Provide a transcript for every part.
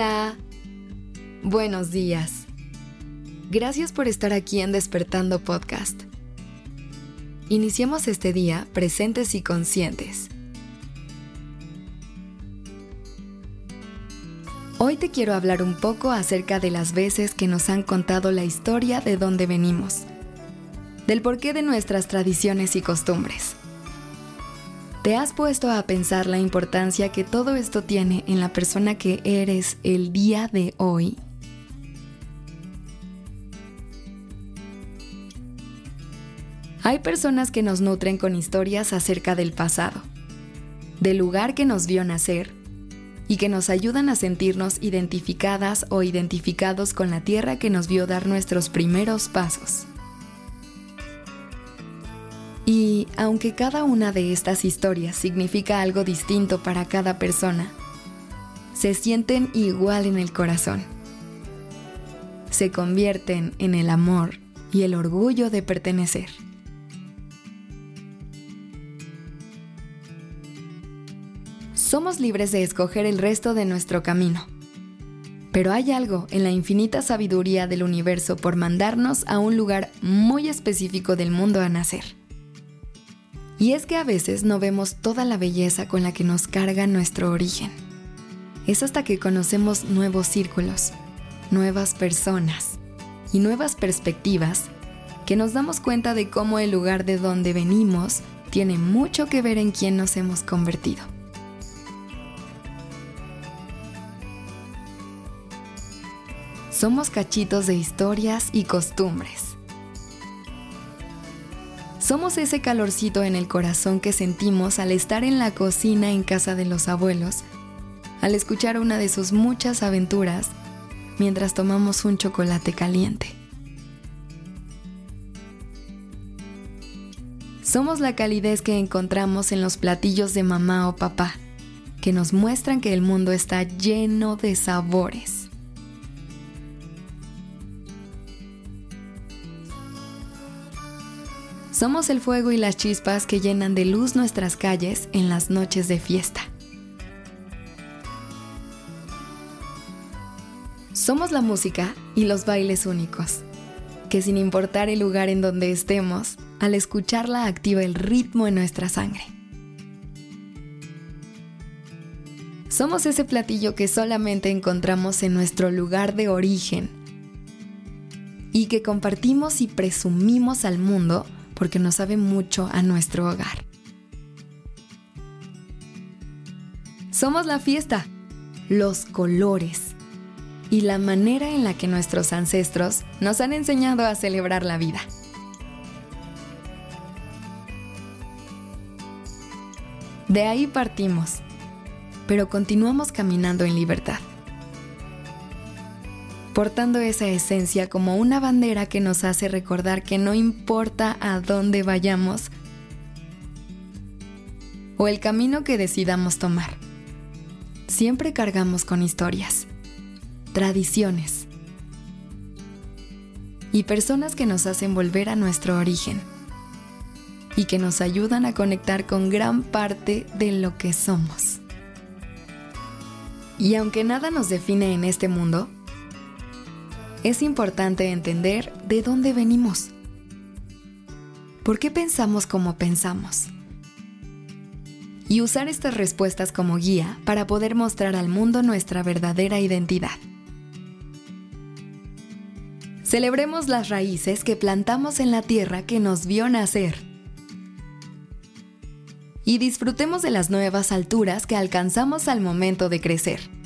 Hola. Buenos días. Gracias por estar aquí en Despertando Podcast. Iniciemos este día presentes y conscientes. Hoy te quiero hablar un poco acerca de las veces que nos han contado la historia de dónde venimos, del porqué de nuestras tradiciones y costumbres. ¿Te has puesto a pensar la importancia que todo esto tiene en la persona que eres el día de hoy? Hay personas que nos nutren con historias acerca del pasado, del lugar que nos vio nacer y que nos ayudan a sentirnos identificadas o identificados con la tierra que nos vio dar nuestros primeros pasos. Y aunque cada una de estas historias significa algo distinto para cada persona, se sienten igual en el corazón. Se convierten en el amor y el orgullo de pertenecer. Somos libres de escoger el resto de nuestro camino. Pero hay algo en la infinita sabiduría del universo por mandarnos a un lugar muy específico del mundo a nacer. Y es que a veces no vemos toda la belleza con la que nos carga nuestro origen. Es hasta que conocemos nuevos círculos, nuevas personas y nuevas perspectivas que nos damos cuenta de cómo el lugar de donde venimos tiene mucho que ver en quién nos hemos convertido. Somos cachitos de historias y costumbres somos ese calorcito en el corazón que sentimos al estar en la cocina en casa de los abuelos, al escuchar una de sus muchas aventuras mientras tomamos un chocolate caliente. Somos la calidez que encontramos en los platillos de mamá o papá, que nos muestran que el mundo está lleno de sabores. Somos el fuego y las chispas que llenan de luz nuestras calles en las noches de fiesta. Somos la música y los bailes únicos, que sin importar el lugar en donde estemos, al escucharla activa el ritmo en nuestra sangre. Somos ese platillo que solamente encontramos en nuestro lugar de origen y que compartimos y presumimos al mundo porque nos sabe mucho a nuestro hogar. Somos la fiesta, los colores y la manera en la que nuestros ancestros nos han enseñado a celebrar la vida. De ahí partimos, pero continuamos caminando en libertad portando esa esencia como una bandera que nos hace recordar que no importa a dónde vayamos o el camino que decidamos tomar, siempre cargamos con historias, tradiciones y personas que nos hacen volver a nuestro origen y que nos ayudan a conectar con gran parte de lo que somos. Y aunque nada nos define en este mundo, es importante entender de dónde venimos. ¿Por qué pensamos como pensamos? Y usar estas respuestas como guía para poder mostrar al mundo nuestra verdadera identidad. Celebremos las raíces que plantamos en la tierra que nos vio nacer. Y disfrutemos de las nuevas alturas que alcanzamos al momento de crecer.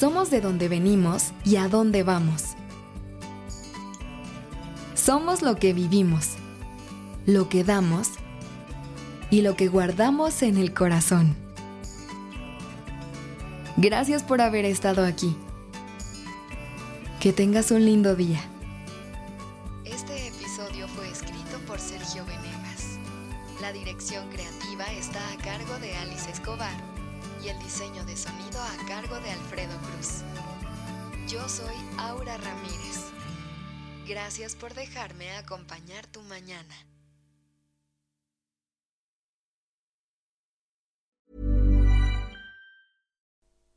Somos de donde venimos y a dónde vamos. Somos lo que vivimos, lo que damos y lo que guardamos en el corazón. Gracias por haber estado aquí. Que tengas un lindo día. Este episodio fue escrito por Sergio Venegas. La dirección creativa está a cargo de Alice Escobar y el diseño de sonido a cargo de Alfredo Cruz. Yo soy Aura Ramírez. Gracias por dejarme acompañar tu mañana.